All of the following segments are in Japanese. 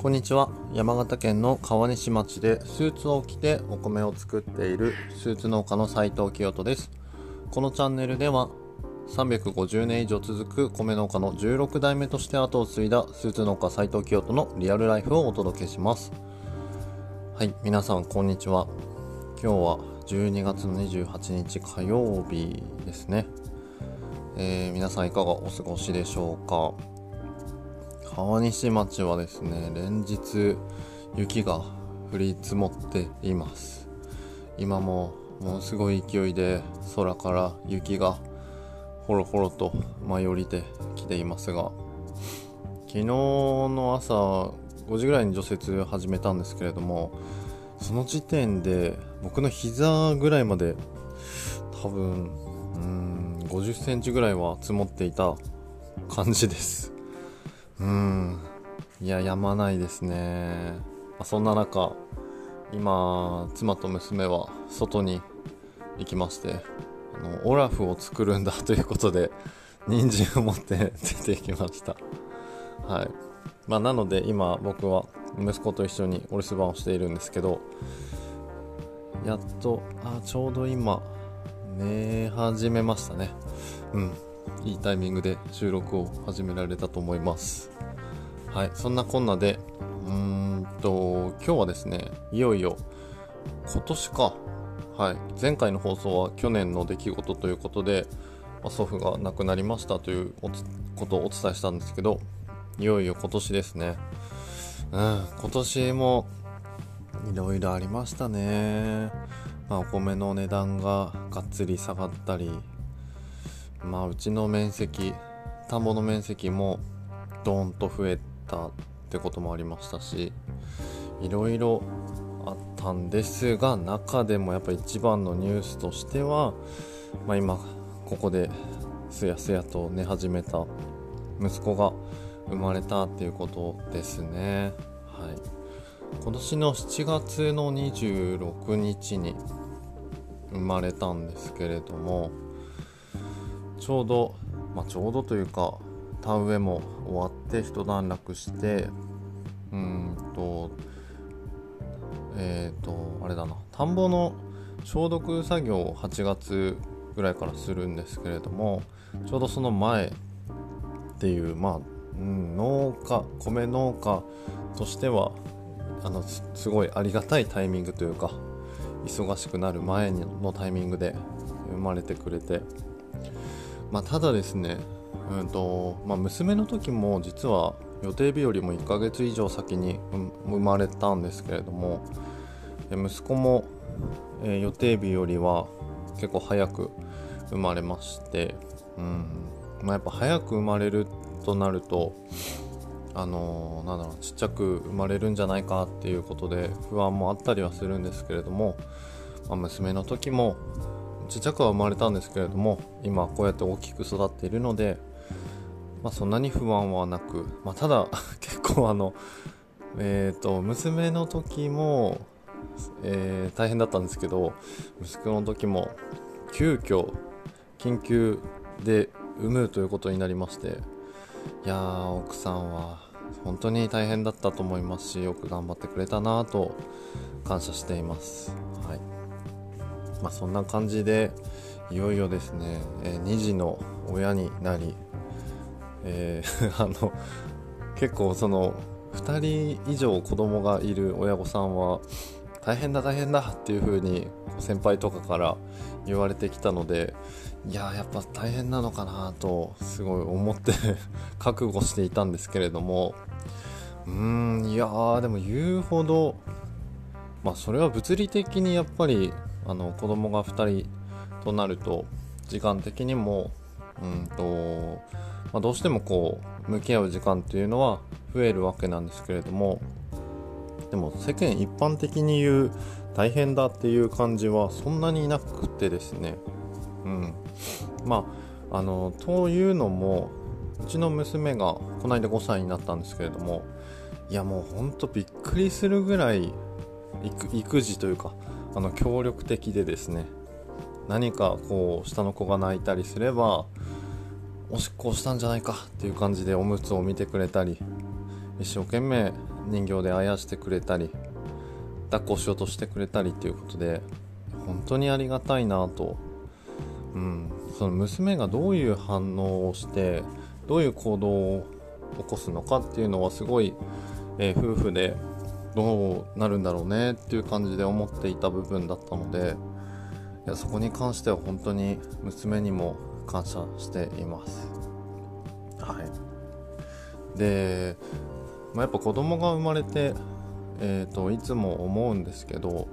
こんにちは。山形県の川西町でスーツを着てお米を作っているスーツ農家の斉藤清人です。このチャンネルでは350年以上続く米農家の16代目として後を継いだスーツ農家斉藤清人のリアルライフをお届けします。はい皆さんこんにちは。今日は12月の28日火曜日ですね、えー、皆さんいかがお過ごしでしょうか？川西町はですね連日雪が降り積もっています。今もものすごい勢いで空から雪がほろほろと舞い降りてきていますが昨日の朝5時ぐらいに除雪始めたんですけれどもその時点で僕の膝ぐらいまで多分うん50センチぐらいは積もっていた感じです。うん。いややまないですね、そんな中今妻と娘は外に行きましてあのオラフを作るんだ ということで人参を持って 出てきました。はい。まあ、なので今僕は息子と一緒にお留守番をしているんですけどやっとあちょうど今寝始めましたね。うん。いいタイミングで収録を始められたと思います。はいそんなこんなでうーんと今日はですねいよいよ今年か。はい前回の放送は去年の出来事ということで、ま、祖父が亡くなりましたということをお伝えしたんですけどいよいよ今年ですね。うん今年もいろいろありましたね。まあお米の値段ががっつり下がったりまあうちの面積田んぼの面積もドーンと増えたってこともありましたしいろいろあったんですが中でもやっぱ一番のニュースとしては、まあ、今ここですやすやと寝始めた息子が生まれたっていうことですね。はい、今年の7月の26日に生まれたんですけれどもちょうど、まあ、ちょうどというか田植えも終わって一段落してうんとえっ、ー、とあれだな。田んぼの消毒作業を8月ぐらいからするんですけれどもちょうどその前っていうまあ、うん、農家米農家としてはあのすごいありがたいタイミングというか忙しくなる前のタイミングで生まれてくれてまあ、ただですね、うんとまあ、娘の時も実は予定日よりも1ヶ月以上先に生まれたんですけれども息子も、えー、予定日よりは結構早く生まれまして、うんまあ、やっぱ早く生まれるとなるとあのー、なんだろうちっちゃく生まれるんじゃないかっていうことで不安もあったりはするんですけれども、まあ、娘の時もちっちゃくは生まれたんですけれども今こうやって大きく育っているので、まあ、そんなに不安はなく、まあ、ただ 結構あのえっ、ー、と娘の時も、えー、大変だったんですけど息子の時も急遽緊急で産むということになりましていや奥さんは本当に大変だったと思いますしよく頑張ってくれたなと感謝しています。はいまあ、そんな感じでいよいよですね、えー、2児の親になり、えー、あの結構その2人以上子供がいる親御さんは大変だ大変だっていう風に先輩とかから言われてきたのでいややっぱ大変なのかなとすごい思って 覚悟していたんですけれどもうーんいやーでも言うほどまあそれは物理的にやっぱりあの子供が2人となると時間的にもうんと、まあ、どうしてもこう向き合う時間っていうのは増えるわけなんですけれどもでも世間一般的に言う大変だっていう感じはそんなになくてですね。うん。まああのというのもうちの娘がこの間5歳になったんですけれどもいやもうほんとびっくりするぐらい育児というかあの協力的でですね何かこう下の子が泣いたりすればおしっこをしたんじゃないかっていう感じでおむつを見てくれたり一生懸命人形であやしてくれたり抱っこしようとしてくれたりっていうことで本当にありがたいなと、うん、その娘がどういう反応をしてどういう行動を起こすのかっていうのはすごい、えー、夫婦でどうなるんだろうねっていう感じで思っていた部分だったのでいやそこに関しては本当に娘にも感謝しています。はい、で、まあ、やっぱ子供が生まれて、えーと、いつも思うんですけど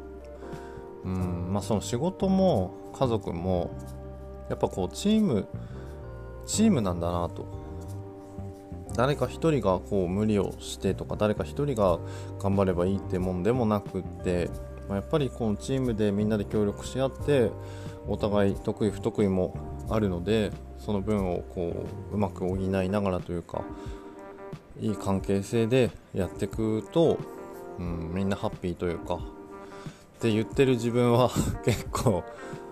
うんまあその仕事も家族もやっぱこうチームチームなんだなと誰か一人がこう無理をしてとか誰か一人が頑張ればいいってもんでもなくって、まあ、やっぱりこのチームでみんなで協力し合ってお互い得意不得意もあるのでその分をこううまく補いながらというかいい関係性でやっていくと、うん、みんなハッピーというかって言ってる自分は 結構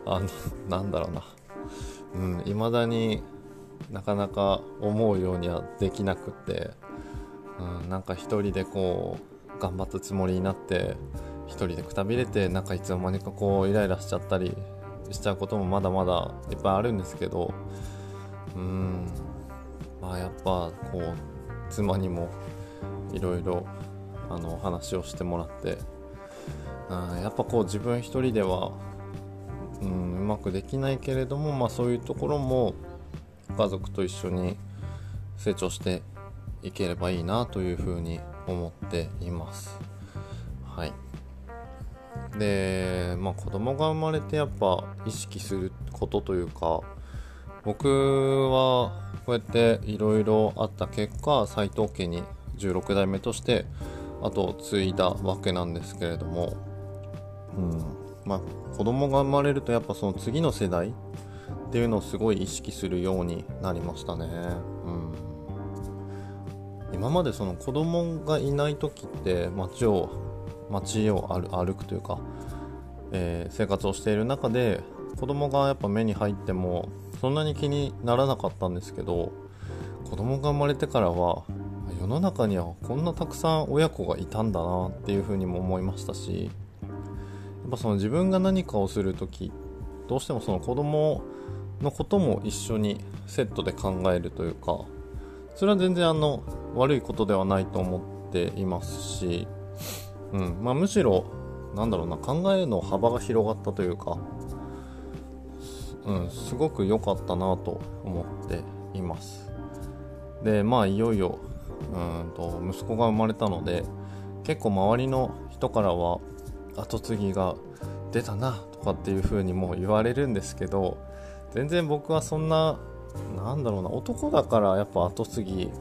あのなんだろうな。うん未、だになかなか思うようにはできなくって、うん、なんか一人でこう頑張ったつもりになって一人でくたびれてなんかいつの間にかこうイライラしちゃったりしちゃうこともまだまだいっぱいあるんですけどうんまあやっぱこう妻にもいろいろあの話をしてもらってうんやっぱこう自分一人ではうんうまくできないけれども、まあ、そういうところも家族と一緒に成長していければいいなというふうに思っています。はい、で、まあ、子供が生まれてやっぱ意識することというか僕はこうやっていろいろあった結果斎藤家に16代目として後を継いだわけなんですけれども、うんまあ、子供が生まれるとやっぱその次の世代っていうのをすごい意識するようになりましたね。うん、今までその子供がいない時って街を街を歩くというか、えー、生活をしている中で子供がやっぱ目に入ってもそんなに気にならなかったんですけど子供が生まれてからは世の中にはこんなたくさん親子がいたんだなっていうふうにも思いましたしやっぱその自分が何かをする時どうしてもその子供のことも一緒にセットで考えるというかそれは全然あの悪いことではないと思っていますし、うん。まあ、むしろなんだろうな考えの幅が広がったというか、うん、すごく良かったなと思っています。でまあいよいようんと息子が生まれたので結構周りの人からは後継ぎが出たなとかっていう風にも言われるんですけど全然僕はそんななんだろうな男だからやっぱ後継ぎ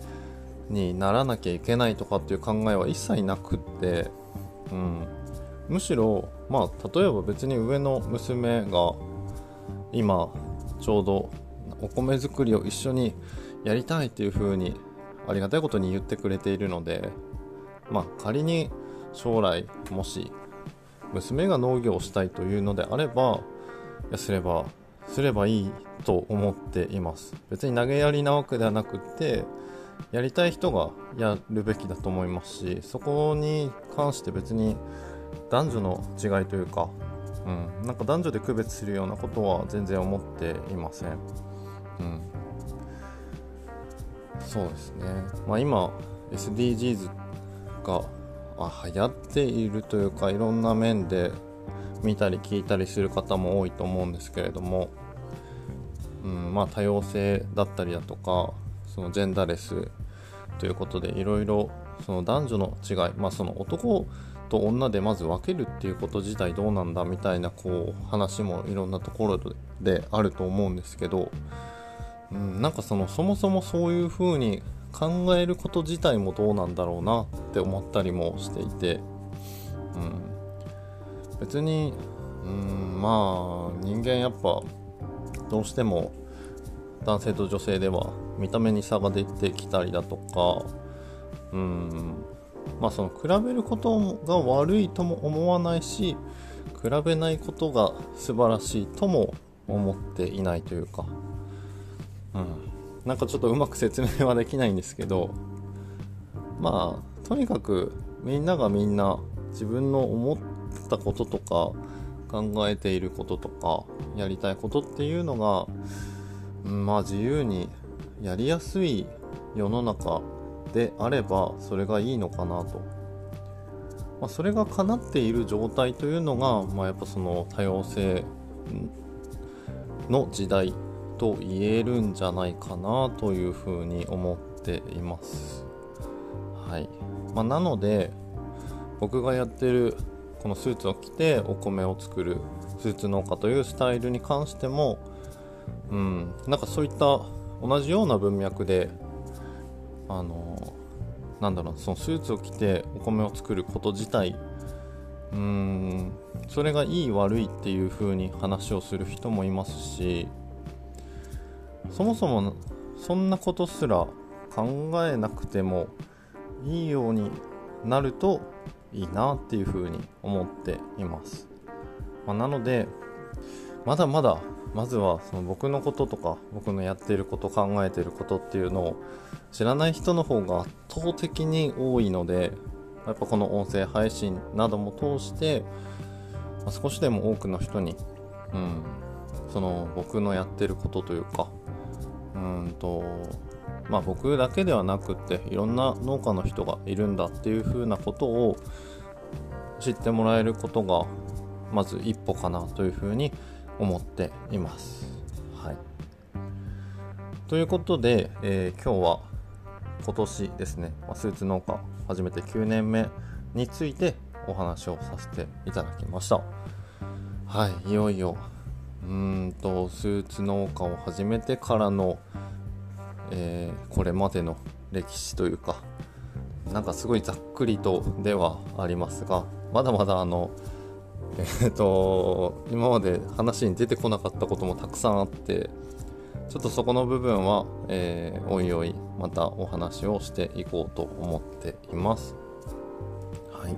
にならなきゃいけないとかっていう考えは一切なくって、うん、むしろまあ例えば別に上の娘が今ちょうどお米作りを一緒にやりたいっていう風にありがたいことに言ってくれているのでまあ仮に将来もし娘が農業をしたいというのであればすればすればいいと思っています。別に投げやりなわけではなくてやりたい人がやるべきだと思いますしそこに関して別に男女の違いというか、うん、なんか男女で区別するようなことは全然思っていません、うん、そうですね、まあ、今 SDGs が流行っているというかいろんな面で見たり聞いたりする方も多いと思うんですけれども、うんまあ、多様性だったりだとかそのジェンダーレスということでいろいろその男女の違い、まあ、その男と女でまず分けるっていうこと自体どうなんだみたいなこう話もいろんなところであると思うんですけど、うん、なんかそのそもそもそういうふうに考えること自体もどうなんだろうなって思ったりもしていて、うん、別にうんまあ人間やっぱどうしても男性と女性では見た目に差が出てきたりだとかうんまあその比べることが悪いとも思わないし比べないことが素晴らしいとも思っていないというか、うん、なんかちょっとうまく説明はできないんですけどまあとにかくみんながみんな自分の思ったこととか考えていることとかやりたいことっていうのが、うん、まあ自由にやりやすい世の中であればそれがいいのかなと、まあ、それが叶っている状態というのが、まあ、やっぱその多様性の時代と言えるんじゃないかなというふうに思っています。はいまあ、なので僕がやってるこのスーツを着てお米を作るスーツ農家というスタイルに関しても、うん、なんかそういった同じような文脈であのなんだろうそのスーツを着てお米を作ること自体うんそれがいい悪いっていう風に話をする人もいますしそもそもそんなことすら考えなくてもいいようになるといいなっていう風に思っています、まあ、なのでまだまだまずはその僕のこととか僕のやってること考えてることっていうのを知らない人の方が圧倒的に多いのでやっぱこの音声配信なども通して、まあ、少しでも多くの人に、うん、その僕のやってることというかうんとまあ僕だけではなくっていろんな農家の人がいるんだっていう風なことを知ってもらえることがまず一歩かなというふうに思っています。はい、ということで、えー、今日は今年ですね、まスーツ農家始めて9年目についてお話をさせていただきました。はい、いよいようーんとスーツ農家を始めてからの、えー、これまでの歴史というかなんかすごいざっくりとではありますがまだまだあのえー、と今まで話に出てこなかったこともたくさんあってちょっとそこの部分は、えー、おいおいまたお話をしていこうと思っています。はい。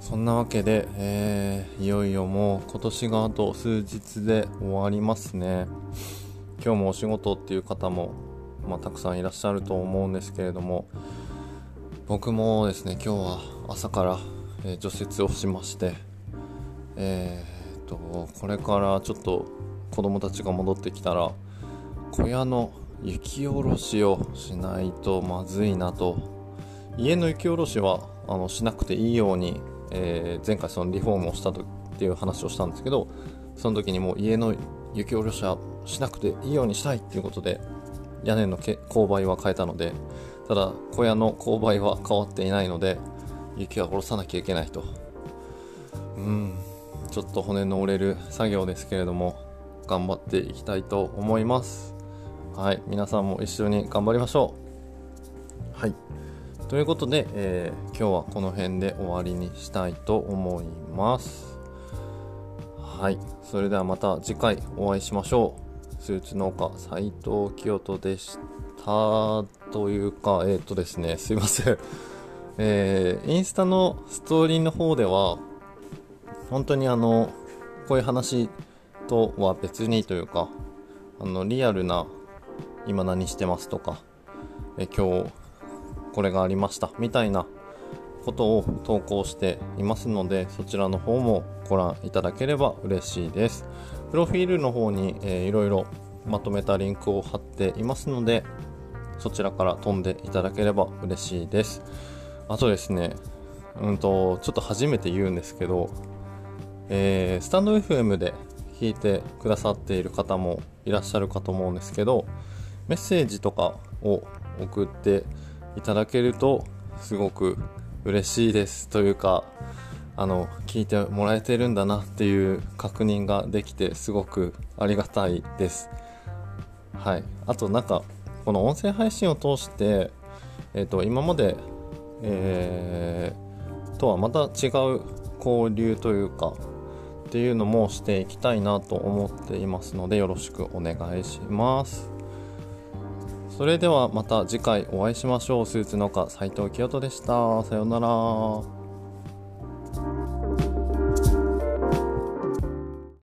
そんなわけで、えー、いよいよもう今年があと数日で終わりますね。今日もお仕事っていう方も、まあ、たくさんいらっしゃると思うんですけれども僕もですね今日は朝から、えー、除雪をしましてえー、っとこれからちょっと子供たちが戻ってきたら小屋の雪下ろしをしないとまずいなと。家の雪下ろしはあのしなくていいように、えー、前回そのリフォームをしたとっていう話をしたんですけどその時にもう家の雪下ろしはしなくていいようにしたいっていうことで屋根の勾配は変えたのでただ小屋の勾配は変わっていないので雪は下ろさなきゃいけないと。うん。ちょっと骨の折れる作業ですけれども頑張っていきたいと思います。はい。皆さんも一緒に頑張りましょう。はい。ということで、えー、今日はこの辺で終わりにしたいと思います。はい。それではまた次回お会いしましょう。スーツ農家斉藤清人でしたというかえっ、ー、とですねすいません。えー、インスタのストーリーの方では本当にあのこういう話とは別にというかあのリアルな今何してますとかえ今日これがありましたみたいなことを投稿していますのでそちらの方もご覧いただければ嬉しいです。プロフィールの方に、えー、いろいろまとめたリンクを貼っていますのでそちらから飛んでいただければ嬉しいです。あとですねうんとちょっと初めて言うんですけどえー、スタンド FM で聞いてくださっている方もいらっしゃるかと思うんですけどメッセージとかを送っていただけるとすごく嬉しいですというかあの聞いてもらえてるんだなっていう確認ができてすごくありがたいです。はい。あとなんかこの音声配信を通して、えーと、今まで、えー、とはまた違う交流というかっていうのもしていきたいなと思っていますのでよろしくお願いします。それではまた次回お会いしましょう。スーツ農家斉藤清人でした。さようなら。